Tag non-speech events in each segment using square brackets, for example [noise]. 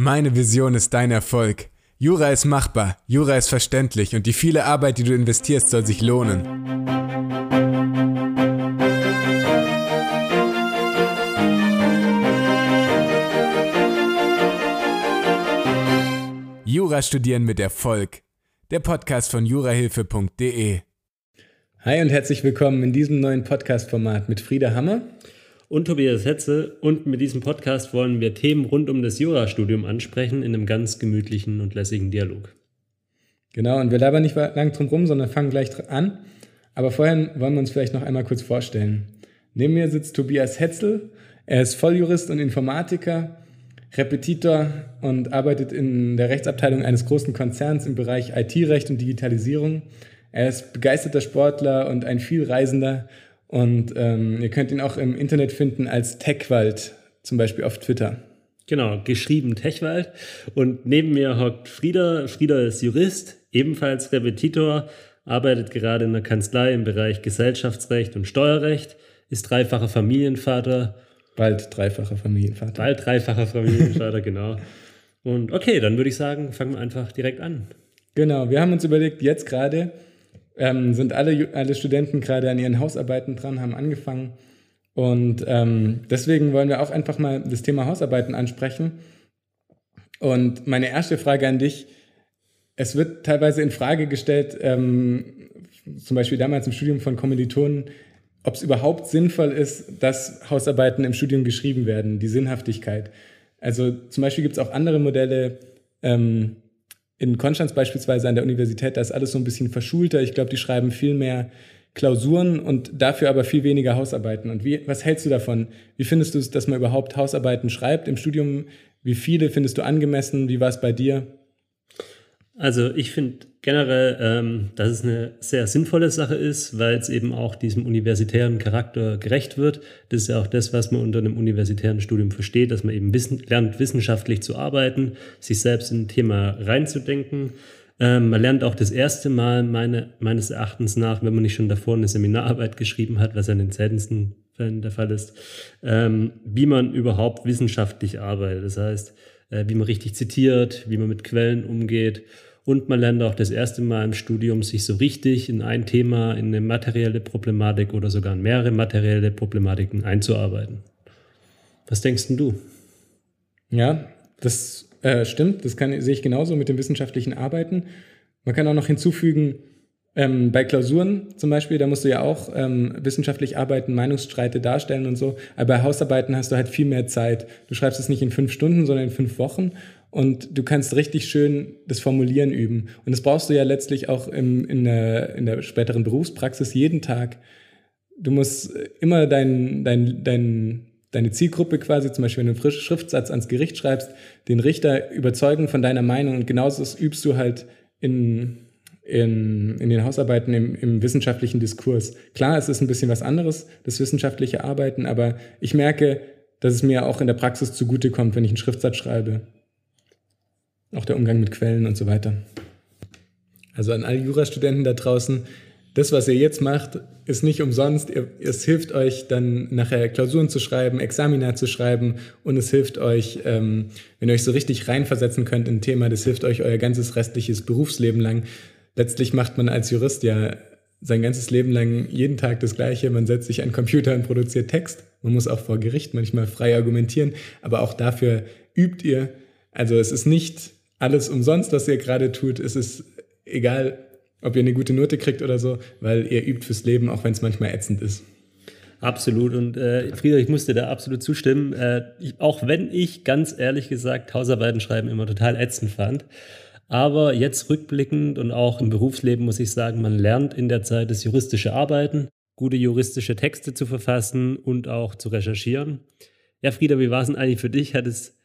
Meine Vision ist dein Erfolg. Jura ist machbar, Jura ist verständlich und die viele Arbeit, die du investierst, soll sich lohnen. Jura studieren mit Erfolg. Der Podcast von jurahilfe.de. Hi und herzlich willkommen in diesem neuen Podcast-Format mit Frieda Hammer und Tobias Hetze. Und mit diesem Podcast wollen wir Themen rund um das Jurastudium ansprechen in einem ganz gemütlichen und lässigen Dialog. Genau, und wir labern nicht lang drum rum, sondern fangen gleich an. Aber vorher wollen wir uns vielleicht noch einmal kurz vorstellen. Neben mir sitzt Tobias Hetzel. Er ist Volljurist und Informatiker, Repetitor und arbeitet in der Rechtsabteilung eines großen Konzerns im Bereich IT-Recht und Digitalisierung. Er ist begeisterter Sportler und ein vielreisender und ähm, ihr könnt ihn auch im Internet finden als Techwald, zum Beispiel auf Twitter. Genau, geschrieben Techwald. Und neben mir hockt Frieda. Frieda ist Jurist, ebenfalls Repetitor, arbeitet gerade in der Kanzlei im Bereich Gesellschaftsrecht und Steuerrecht, ist dreifacher Familienvater. Bald dreifacher Familienvater. Bald dreifacher Familienvater, [laughs] genau. Und okay, dann würde ich sagen, fangen wir einfach direkt an. Genau, wir haben uns überlegt, jetzt gerade ähm, sind alle, alle Studenten gerade an ihren Hausarbeiten dran, haben angefangen. Und ähm, deswegen wollen wir auch einfach mal das Thema Hausarbeiten ansprechen. Und meine erste Frage an dich, es wird teilweise in Frage gestellt, ähm, zum Beispiel damals im Studium von Kommilitonen, ob es überhaupt sinnvoll ist, dass Hausarbeiten im Studium geschrieben werden, die Sinnhaftigkeit. Also zum Beispiel gibt es auch andere Modelle, ähm, in Konstanz beispielsweise an der Universität, da ist alles so ein bisschen verschulter. Ich glaube, die schreiben viel mehr Klausuren und dafür aber viel weniger Hausarbeiten. Und wie, was hältst du davon? Wie findest du es, dass man überhaupt Hausarbeiten schreibt im Studium? Wie viele findest du angemessen? Wie war es bei dir? Also ich finde generell, ähm, dass es eine sehr sinnvolle Sache ist, weil es eben auch diesem universitären Charakter gerecht wird. Das ist ja auch das, was man unter einem universitären Studium versteht, dass man eben wissen, lernt, wissenschaftlich zu arbeiten, sich selbst in ein Thema reinzudenken. Ähm, man lernt auch das erste Mal meine, meines Erachtens nach, wenn man nicht schon davor eine Seminararbeit geschrieben hat, was ja in den seltensten Fällen der Fall ist, ähm, wie man überhaupt wissenschaftlich arbeitet. Das heißt, äh, wie man richtig zitiert, wie man mit Quellen umgeht und man lernt auch das erste Mal im Studium, sich so richtig in ein Thema, in eine materielle Problematik oder sogar in mehrere materielle Problematiken einzuarbeiten. Was denkst du? Ja, das äh, stimmt. Das kann, sehe ich genauso mit dem wissenschaftlichen Arbeiten. Man kann auch noch hinzufügen, ähm, bei Klausuren zum Beispiel, da musst du ja auch ähm, wissenschaftlich arbeiten, Meinungsstreite darstellen und so. Aber bei Hausarbeiten hast du halt viel mehr Zeit. Du schreibst es nicht in fünf Stunden, sondern in fünf Wochen und du kannst richtig schön das Formulieren üben. Und das brauchst du ja letztlich auch im, in, der, in der späteren Berufspraxis jeden Tag. Du musst immer dein, dein, dein, deine Zielgruppe quasi, zum Beispiel wenn du einen frischen Schriftsatz ans Gericht schreibst, den Richter überzeugen von deiner Meinung und genauso das übst du halt in, in, in den Hausarbeiten im, im wissenschaftlichen Diskurs. Klar, es ist ein bisschen was anderes, das wissenschaftliche Arbeiten, aber ich merke, dass es mir auch in der Praxis zugutekommt, wenn ich einen Schriftsatz schreibe. Auch der Umgang mit Quellen und so weiter. Also an alle Jurastudenten da draußen, das, was ihr jetzt macht, ist nicht umsonst. Es hilft euch dann nachher Klausuren zu schreiben, Examina zu schreiben und es hilft euch, ähm, wenn ihr euch so richtig reinversetzen könnt in ein Thema, das hilft euch euer ganzes restliches Berufsleben lang. Letztlich macht man als Jurist ja sein ganzes Leben lang jeden Tag das Gleiche. Man setzt sich an den Computer und produziert Text. Man muss auch vor Gericht manchmal frei argumentieren, aber auch dafür übt ihr. Also es ist nicht alles umsonst, was ihr gerade tut. Es ist egal, ob ihr eine gute Note kriegt oder so, weil ihr übt fürs Leben, auch wenn es manchmal ätzend ist. Absolut. Und äh, Frieder, ich musste da absolut zustimmen. Äh, ich, auch wenn ich ganz ehrlich gesagt Hausarbeiten schreiben immer total ätzend fand. Aber jetzt rückblickend und auch im Berufsleben muss ich sagen, man lernt in der Zeit das juristische Arbeiten, gute juristische Texte zu verfassen und auch zu recherchieren. Ja, Frieda, wie war es denn eigentlich für dich? Hat es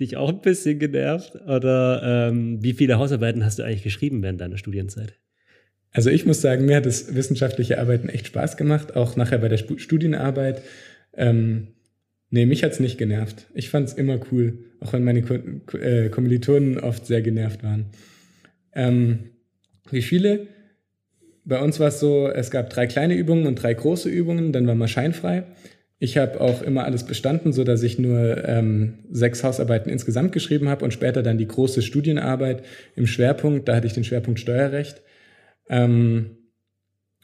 dich auch ein bisschen genervt? Oder ähm, wie viele Hausarbeiten hast du eigentlich geschrieben während deiner Studienzeit? Also ich muss sagen, mir hat das wissenschaftliche Arbeiten echt Spaß gemacht, auch nachher bei der Studienarbeit. Ähm, nee, mich hat es nicht genervt. Ich fand es immer cool, auch wenn meine Ko äh, Kommilitonen oft sehr genervt waren. Ähm, wie viele? Bei uns war es so, es gab drei kleine Übungen und drei große Übungen, dann war man scheinfrei. Ich habe auch immer alles bestanden, so dass ich nur ähm, sechs Hausarbeiten insgesamt geschrieben habe und später dann die große Studienarbeit im Schwerpunkt. Da hatte ich den Schwerpunkt Steuerrecht. Ähm,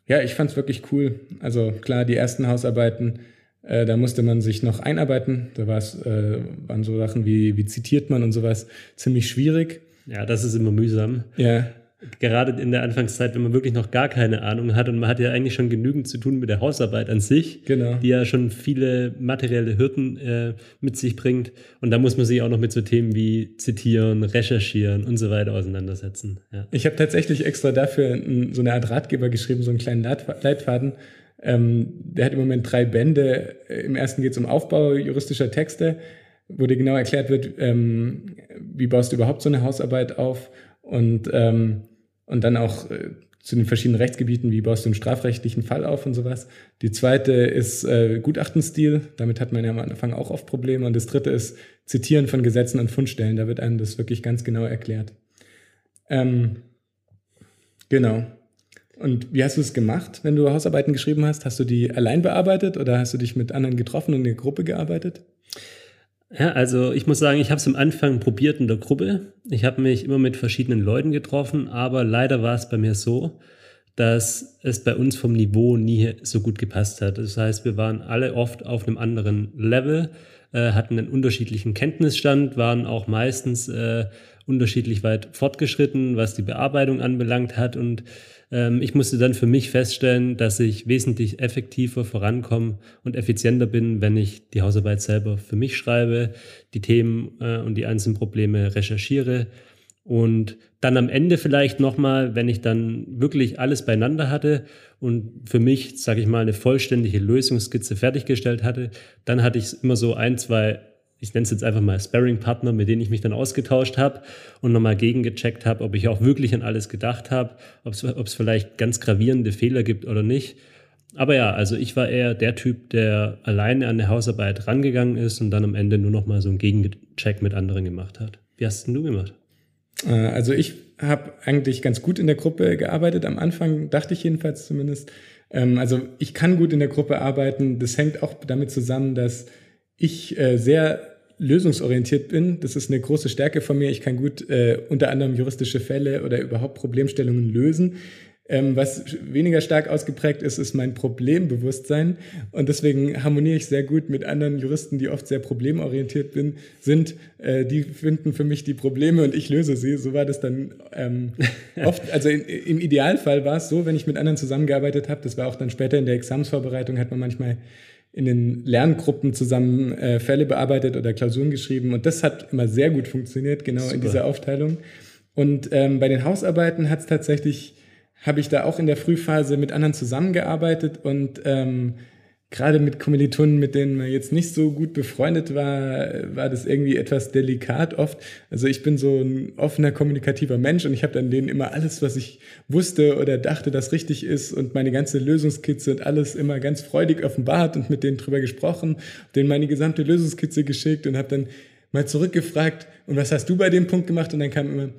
ja, ich fand es wirklich cool. Also klar, die ersten Hausarbeiten, äh, da musste man sich noch einarbeiten. Da äh, waren so Sachen wie, wie zitiert man und sowas ziemlich schwierig. Ja, das ist immer mühsam. Ja gerade in der Anfangszeit, wenn man wirklich noch gar keine Ahnung hat und man hat ja eigentlich schon genügend zu tun mit der Hausarbeit an sich, genau. die ja schon viele materielle Hürden äh, mit sich bringt. Und da muss man sich auch noch mit so Themen wie zitieren, recherchieren und so weiter auseinandersetzen. Ja. Ich habe tatsächlich extra dafür so eine Art Ratgeber geschrieben, so einen kleinen Leitfaden. Ähm, der hat im Moment drei Bände. Im ersten geht es um Aufbau juristischer Texte, wo dir genau erklärt wird, ähm, wie baust du überhaupt so eine Hausarbeit auf und, ähm, und dann auch äh, zu den verschiedenen Rechtsgebieten, wie baust du einen strafrechtlichen Fall auf und sowas. Die zweite ist äh, Gutachtenstil, damit hat man ja am Anfang auch oft Probleme. Und das dritte ist Zitieren von Gesetzen und Fundstellen, da wird einem das wirklich ganz genau erklärt. Ähm, genau. Und wie hast du es gemacht, wenn du Hausarbeiten geschrieben hast? Hast du die allein bearbeitet oder hast du dich mit anderen getroffen und in der Gruppe gearbeitet? Ja, also ich muss sagen, ich habe es am Anfang probiert in der Gruppe. Ich habe mich immer mit verschiedenen Leuten getroffen, aber leider war es bei mir so, dass es bei uns vom Niveau nie so gut gepasst hat. Das heißt, wir waren alle oft auf einem anderen Level, äh, hatten einen unterschiedlichen Kenntnisstand, waren auch meistens äh, unterschiedlich weit fortgeschritten, was die Bearbeitung anbelangt hat. Und ähm, ich musste dann für mich feststellen, dass ich wesentlich effektiver vorankomme und effizienter bin, wenn ich die Hausarbeit selber für mich schreibe, die Themen äh, und die einzelnen Probleme recherchiere. Und dann am Ende vielleicht nochmal, wenn ich dann wirklich alles beieinander hatte und für mich, sage ich mal, eine vollständige Lösungsskizze fertiggestellt hatte, dann hatte ich immer so ein, zwei ich nenne es jetzt einfach mal Sparring-Partner, mit denen ich mich dann ausgetauscht habe und nochmal gegengecheckt habe, ob ich auch wirklich an alles gedacht habe, ob es vielleicht ganz gravierende Fehler gibt oder nicht. Aber ja, also ich war eher der Typ, der alleine an der Hausarbeit rangegangen ist und dann am Ende nur nochmal so einen Gegencheck mit anderen gemacht hat. Wie hast denn du gemacht? Äh, also ich habe eigentlich ganz gut in der Gruppe gearbeitet. Am Anfang dachte ich jedenfalls zumindest. Ähm, also ich kann gut in der Gruppe arbeiten. Das hängt auch damit zusammen, dass ich äh, sehr lösungsorientiert bin. Das ist eine große Stärke von mir. Ich kann gut äh, unter anderem juristische Fälle oder überhaupt Problemstellungen lösen. Ähm, was weniger stark ausgeprägt ist, ist mein Problembewusstsein. Und deswegen harmoniere ich sehr gut mit anderen Juristen, die oft sehr problemorientiert bin, sind. Äh, die finden für mich die Probleme und ich löse sie. So war das dann ähm, [laughs] oft. Also in, im Idealfall war es so, wenn ich mit anderen zusammengearbeitet habe. Das war auch dann später in der Examsvorbereitung, hat man manchmal in den Lerngruppen zusammen äh, Fälle bearbeitet oder Klausuren geschrieben. Und das hat immer sehr gut funktioniert, genau Super. in dieser Aufteilung. Und ähm, bei den Hausarbeiten hat es tatsächlich, habe ich da auch in der Frühphase mit anderen zusammengearbeitet und ähm, gerade mit Kommilitonen, mit denen man jetzt nicht so gut befreundet war, war das irgendwie etwas delikat oft. Also ich bin so ein offener, kommunikativer Mensch und ich habe dann denen immer alles, was ich wusste oder dachte, das richtig ist und meine ganze Lösungskizze und alles immer ganz freudig offenbart und mit denen drüber gesprochen, denen meine gesamte Lösungskizze geschickt und habe dann mal zurückgefragt, und was hast du bei dem Punkt gemacht? Und dann kam immer,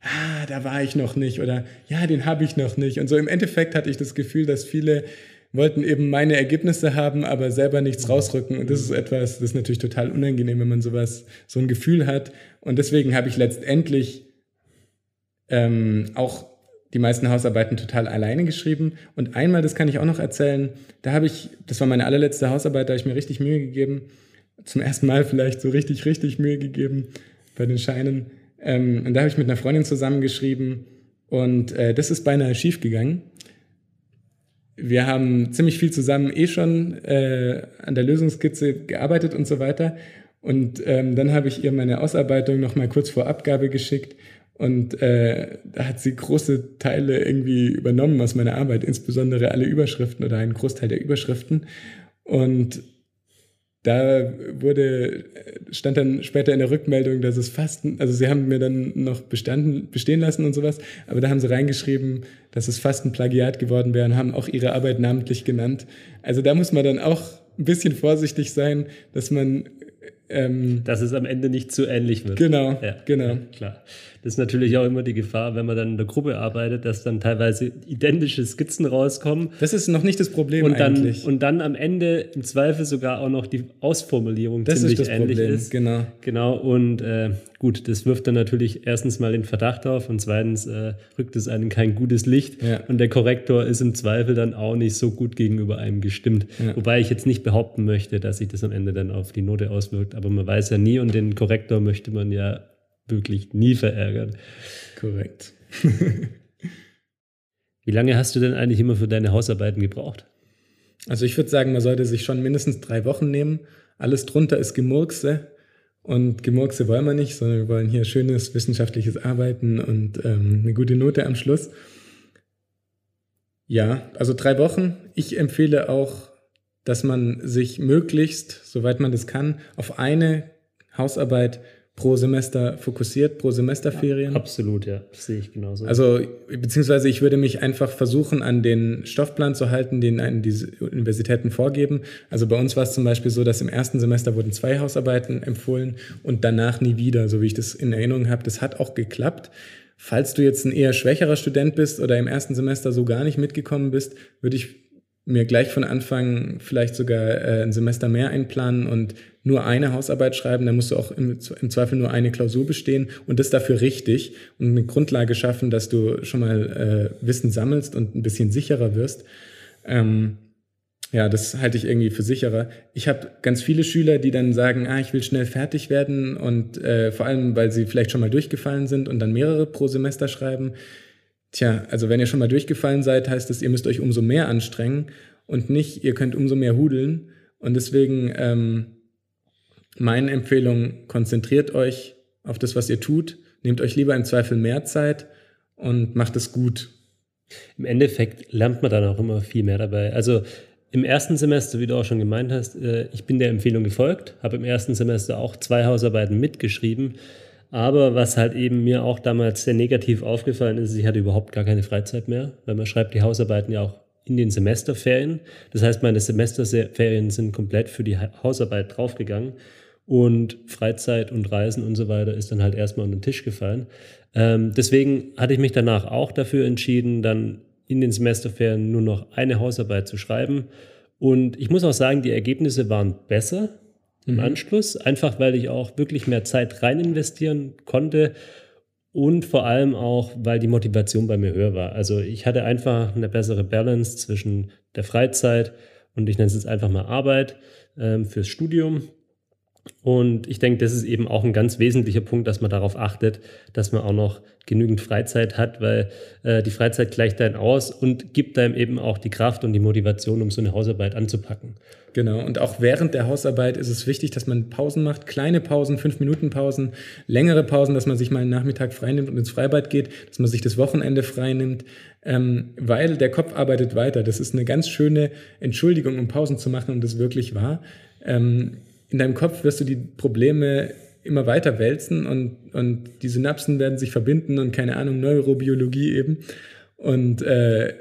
ah, da war ich noch nicht oder ja, den habe ich noch nicht. Und so im Endeffekt hatte ich das Gefühl, dass viele wollten eben meine Ergebnisse haben, aber selber nichts rausrücken. Und das ist etwas, das ist natürlich total unangenehm, wenn man sowas, so ein Gefühl hat. Und deswegen habe ich letztendlich ähm, auch die meisten Hausarbeiten total alleine geschrieben. Und einmal, das kann ich auch noch erzählen, da habe ich, das war meine allerletzte Hausarbeit, da habe ich mir richtig Mühe gegeben. Zum ersten Mal vielleicht so richtig, richtig Mühe gegeben bei den Scheinen. Ähm, und da habe ich mit einer Freundin zusammengeschrieben und äh, das ist beinahe schief gegangen wir haben ziemlich viel zusammen eh schon äh, an der Lösungskizze gearbeitet und so weiter. Und ähm, dann habe ich ihr meine Ausarbeitung noch mal kurz vor Abgabe geschickt und äh, da hat sie große Teile irgendwie übernommen aus meiner Arbeit, insbesondere alle Überschriften oder einen Großteil der Überschriften. Und da wurde, stand dann später in der Rückmeldung, dass es fast, also sie haben mir dann noch bestanden, bestehen lassen und sowas, aber da haben sie reingeschrieben, dass es fast ein Plagiat geworden wäre und haben auch ihre Arbeit namentlich genannt. Also da muss man dann auch ein bisschen vorsichtig sein, dass man Ähm, Dass es am Ende nicht zu ähnlich wird. Genau, ja, genau. Ja, klar. Das ist natürlich auch immer die Gefahr, wenn man dann in der Gruppe arbeitet, dass dann teilweise identische Skizzen rauskommen. Das ist noch nicht das Problem und dann, eigentlich. Und dann am Ende im Zweifel sogar auch noch die Ausformulierung das ziemlich ist das ähnlich Problem. ist. Genau. Genau. Und äh, gut, das wirft dann natürlich erstens mal den Verdacht auf und zweitens äh, rückt es einem kein gutes Licht. Ja. Und der Korrektor ist im Zweifel dann auch nicht so gut gegenüber einem gestimmt. Ja. Wobei ich jetzt nicht behaupten möchte, dass sich das am Ende dann auf die Note auswirkt. Aber man weiß ja nie und den Korrektor möchte man ja wirklich nie verärgern. Korrekt. [laughs] Wie lange hast du denn eigentlich immer für deine Hausarbeiten gebraucht? Also ich würde sagen, man sollte sich schon mindestens drei Wochen nehmen. Alles drunter ist Gemurkse. Und Gemurkse wollen wir nicht, sondern wir wollen hier schönes wissenschaftliches Arbeiten und ähm, eine gute Note am Schluss. Ja, also drei Wochen. Ich empfehle auch, dass man sich möglichst, soweit man das kann, auf eine Hausarbeit pro Semester fokussiert, pro Semesterferien. Ja, absolut, ja, das sehe ich genauso. Also, beziehungsweise ich würde mich einfach versuchen, an den Stoffplan zu halten, den einen diese Universitäten vorgeben. Also bei uns war es zum Beispiel so, dass im ersten Semester wurden zwei Hausarbeiten empfohlen und danach nie wieder, so wie ich das in Erinnerung habe. Das hat auch geklappt. Falls du jetzt ein eher schwächerer Student bist oder im ersten Semester so gar nicht mitgekommen bist, würde ich mir gleich von Anfang vielleicht sogar äh, ein Semester mehr einplanen und nur eine Hausarbeit schreiben, dann musst du auch im, im, Zweifel nur eine Klausur bestehen und das dafür richtig und eine Grundlage schaffen, dass du schon mal äh, Wissen sammelst und ein bisschen sicherer wirst. Ähm, ja, das halte ich irgendwie für sicherer. Ich habe ganz viele Schüler, die dann sagen, ah, ich will schnell fertig werden und äh, vor allem, weil sie vielleicht schon mal durchgefallen sind und dann mehrere pro Semester schreiben. Tja, also wenn ihr schon mal durchgefallen seid, heißt das, ihr müsst euch umso mehr anstrengen und nicht, ihr könnt umso mehr hudeln. Und deswegen ähm, meine Empfehlung, konzentriert euch auf das, was ihr tut. Nehmt euch lieber im Zweifel mehr Zeit und macht es gut. Im Endeffekt lernt man dann auch immer viel mehr dabei. Also im ersten Semester, wie du auch schon gemeint hast, äh, ich bin der Empfehlung gefolgt, habe im ersten Semester auch zwei Hausarbeiten mitgeschrieben. Aber was halt eben mir auch damals sehr negativ aufgefallen ist, ich hatte überhaupt gar keine Freizeit mehr, weil man schreibt die Hausarbeiten ja auch in den Semesterferien. Das heißt, meine Semesterferien sind komplett für die Hausarbeit draufgegangen und Freizeit und Reisen und so weiter ist dann halt erstmal unter den Tisch gefallen. Ähm, deswegen hatte ich mich danach auch dafür entschieden, dann in den Semesterferien nur noch eine Hausarbeit zu schreiben. Und ich muss auch sagen, die Ergebnisse waren besser im mhm. Anschluss, einfach weil ich auch wirklich mehr Zeit rein investieren konnte und vor allem auch, weil die Motivation bei mir höher war. Also ich hatte einfach eine bessere Balance zwischen der Freizeit und ich nenne es jetzt einfach mal Arbeit ähm, fürs Studium und ich denke, das ist eben auch ein ganz wesentlicher Punkt, dass man darauf achtet, dass man auch noch genügend Freizeit hat, weil äh, die Freizeit gleicht dann aus und gibt einem eben auch die Kraft und die Motivation, um so eine Hausarbeit anzupacken. Genau, und auch während der Hausarbeit ist es wichtig, dass man Pausen macht, kleine Pausen, fünf Minuten Pausen, längere Pausen, dass man sich mal einen Nachmittag freinimmt und ins Freibad geht, dass man sich das Wochenende freinimmt, ähm, weil der Kopf arbeitet weiter. Das ist eine ganz schöne Entschuldigung, um Pausen zu machen und das wirklich wahr. Ähm, in deinem Kopf wirst du die Probleme immer weiter wälzen und, und die Synapsen werden sich verbinden und keine Ahnung, Neurobiologie eben. Und äh,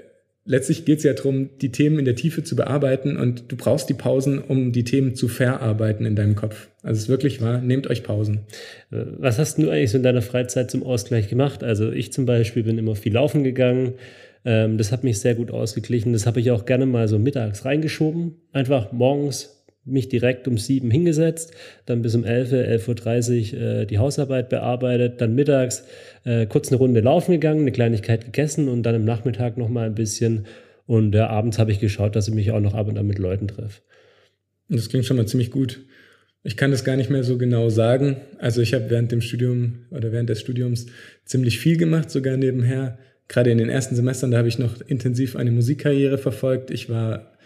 letztlich geht es ja darum, die Themen in der Tiefe zu bearbeiten und du brauchst die Pausen, um die Themen zu verarbeiten in deinem Kopf. Also es ist wirklich wahr, nehmt euch Pausen. Was hast du eigentlich so in deiner Freizeit zum Ausgleich gemacht? Also ich zum Beispiel bin immer viel laufen gegangen. Ähm, das hat mich sehr gut ausgeglichen. Das habe ich auch gerne mal so mittags reingeschoben. Einfach morgens mich direkt um sieben hingesetzt, dann bis um 11, 11.30 Uhr äh, die Hausarbeit bearbeitet, dann mittags äh, kurz eine Runde laufen gegangen, eine Kleinigkeit gegessen und dann im Nachmittag nochmal ein bisschen. Und ja, abends habe ich geschaut, dass ich mich auch noch ab und an mit Leuten treffe. Das klingt schon mal ziemlich gut. Ich kann das gar nicht mehr so genau sagen. Also ich habe während dem Studium oder während des Studiums ziemlich viel gemacht, sogar nebenher. Gerade in den ersten Semestern, da habe ich noch intensiv eine Musikkarriere verfolgt. Ich war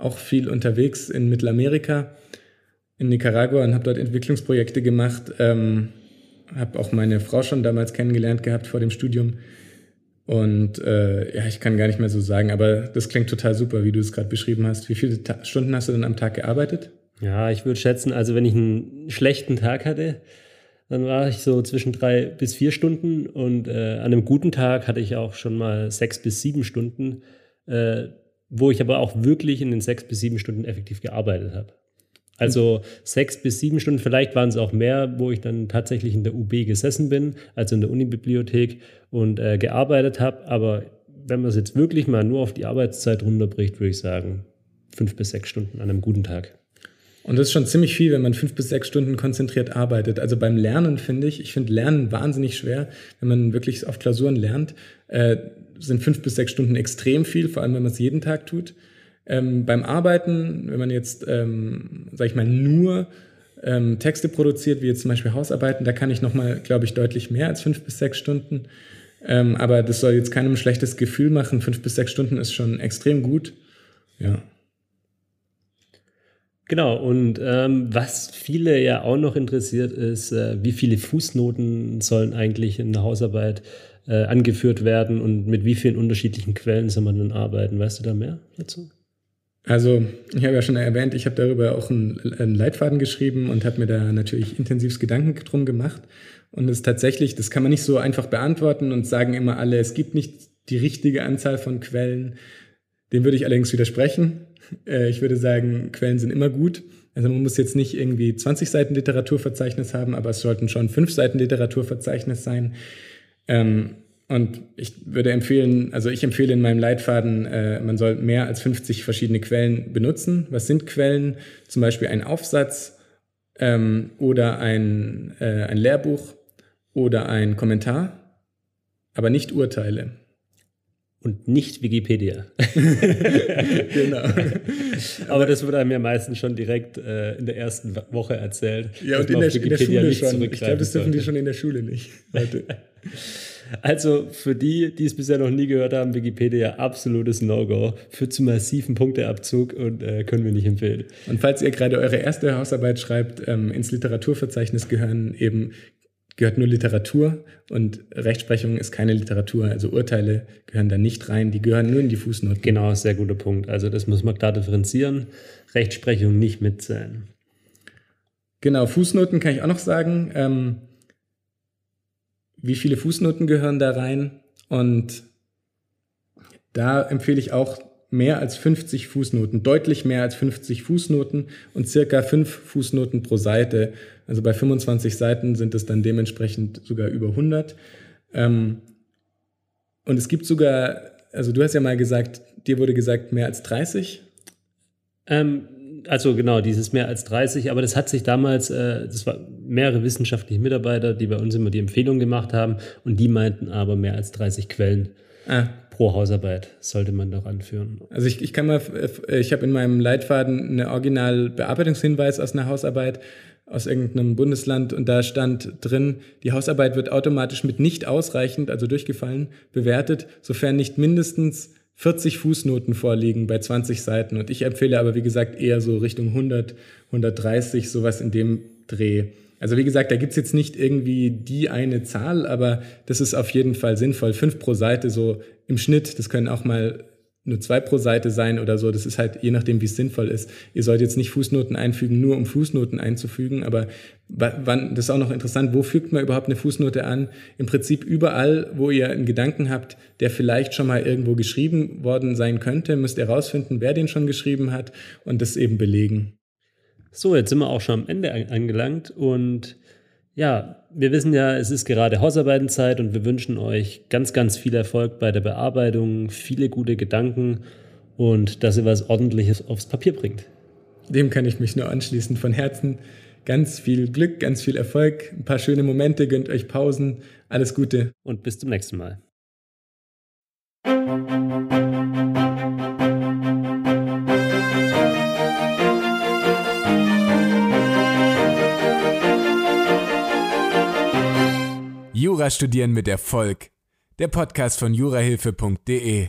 auch viel unterwegs in Mittelamerika, in Nicaragua und habe dort Entwicklungsprojekte gemacht. Ähm, habe auch meine Frau schon damals kennengelernt gehabt vor dem Studium. Und äh, ja, ich kann gar nicht mehr so sagen, aber das klingt total super, wie du es gerade beschrieben hast. Wie viele Ta Stunden hast du denn am Tag gearbeitet? Ja, ich würde schätzen, also wenn ich einen schlechten Tag hatte, dann war ich so zwischen drei bis vier Stunden und äh, an einem guten Tag hatte ich auch schon mal sechs bis sieben Stunden. Äh, wo ich aber auch wirklich in den sechs bis sieben Stunden effektiv gearbeitet habe. Also sechs bis sieben Stunden, vielleicht waren es auch mehr, wo ich dann tatsächlich in der UB gesessen bin, also in der Unibibliothek und äh, gearbeitet habe. Aber wenn man es jetzt wirklich mal nur auf die Arbeitszeit runterbricht, würde ich sagen, fünf bis sechs Stunden an einem guten Tag. Und das ist schon ziemlich viel, wenn man fünf bis sechs Stunden konzentriert arbeitet. Also beim Lernen finde ich, ich finde Lernen wahnsinnig schwer, wenn man wirklich auf Klausuren lernt, äh, sind fünf bis sechs Stunden extrem viel, vor allem wenn man es jeden Tag tut. Ähm, beim Arbeiten, wenn man jetzt, ähm, sag ich mal, nur ähm, Texte produziert, wie jetzt zum Beispiel Hausarbeiten, da kann ich nochmal, glaube ich, deutlich mehr als fünf bis sechs Stunden. Ähm, aber das soll jetzt keinem ein schlechtes Gefühl machen. Fünf bis sechs Stunden ist schon extrem gut. Ja. Genau, und ähm, was viele ja auch noch interessiert ist, äh, wie viele Fußnoten sollen eigentlich in der Hausarbeit äh, angeführt werden und mit wie vielen unterschiedlichen Quellen soll man dann arbeiten? Weißt du da mehr dazu? Also, ich habe ja schon erwähnt, ich habe darüber auch einen, Leitfaden geschrieben und habe mir da natürlich intensivst Gedanken drum gemacht. Und es tatsächlich, das kann man nicht so einfach beantworten und sagen immer alle, es gibt nicht die richtige Anzahl von Quellen. Dem würde ich allerdings widersprechen. Äh, ich würde sagen, Quellen sind immer gut. Also man muss jetzt nicht irgendwie 20 Seiten Literaturverzeichnis haben, aber es sollten schon fünf Seiten Literaturverzeichnis sein. Ähm, und ich würde empfehlen, also ich empfehle in meinem Leitfaden, äh, man soll mehr als 50 verschiedene Quellen benutzen. Was sind Quellen? Zum Beispiel ein Aufsatz ähm, oder ein, äh, ein Lehrbuch oder ein Kommentar, aber nicht Urteile und nicht Wikipedia. [laughs] genau. Aber das wird einem ja meistens schon direkt äh, in der ersten Woche erzählt. Ja, und in der, in der, Schule schon. Ich glaube, das dürfen die schon in der Schule nicht. [laughs] also für die, die es bisher noch nie gehört haben, Wikipedia absolutes No-Go, führt zu massiven Punkteabzug und äh, können wir nicht empfehlen. Und falls ihr gerade eure erste Hausarbeit schreibt, ähm, ins Literaturverzeichnis gehören eben gehört nur Literatur und Rechtsprechung ist keine Literatur. Also Urteile gehören da nicht rein, die gehören nur in die Fußnoten. Genau, sehr guter Punkt. Also das muss man klar differenzieren. Rechtsprechung nicht mitzählen. Genau, Fußnoten kann ich auch noch sagen. Ähm, wie viele Fußnoten gehören da rein? Und da empfehle ich auch mehr als 50 Fußnoten, deutlich mehr als 50 Fußnoten und circa 5 Fußnoten pro Seite. Also bei 25 Seiten sind es dann dementsprechend sogar über 100. Ähm, und es gibt sogar, also du hast ja mal gesagt, dir wurde gesagt mehr als 30. Ähm, also genau, dieses mehr als 30, aber das hat sich damals, äh, das war mehrere wissenschaftliche Mitarbeiter, die bei uns immer die Empfehlung gemacht haben und die meinten aber mehr als 30 Quellen. Ah, pro Hausarbeit sollte man doch anführen. Also ich, ich kann mal, ich habe in meinem Leitfaden einen Original-Bearbeitungshinweis aus einer Hausarbeit aus irgendeinem Bundesland und da stand drin, die Hausarbeit wird automatisch mit nicht ausreichend, also durchgefallen, bewertet, sofern nicht mindestens 40 Fußnoten vorliegen bei 20 Seiten. Und ich empfehle aber, wie gesagt, eher so Richtung 100, 130, sowas in dem Dreh. Also wie gesagt, da gibt's jetzt nicht irgendwie die eine Zahl, aber das ist auf jeden Fall sinnvoll. Fünf pro Seite so im Schnitt, das können auch mal nur zwei pro Seite sein oder so. Das ist halt je nachdem, wie es sinnvoll ist. Ihr sollt jetzt nicht Fußnoten einfügen, nur um Fußnoten einzufügen, aber wann, das ist auch noch interessant, wo fügt man überhaupt eine Fußnote an? Im Prinzip überall, wo ihr einen Gedanken habt, der vielleicht schon mal irgendwo geschrieben worden sein könnte, müsst ihr herausfinden, wer den schon geschrieben hat und das eben belegen. So, jetzt sind wir auch schon am Ende angelangt und ja, wir wissen ja, es ist gerade Hausarbeitenzeit und wir wünschen euch ganz, ganz viel Erfolg bei der Bearbeitung, viele gute Gedanken und dass ihr was Ordentliches aufs Papier bringt. Dem kann ich mich nur anschließen. Von Herzen ganz viel Glück, ganz viel Erfolg, ein paar schöne Momente, gönnt euch Pausen, alles Gute. Und bis zum nächsten Mal. Jura studieren mit Erfolg. Der Podcast von jurahilfe.de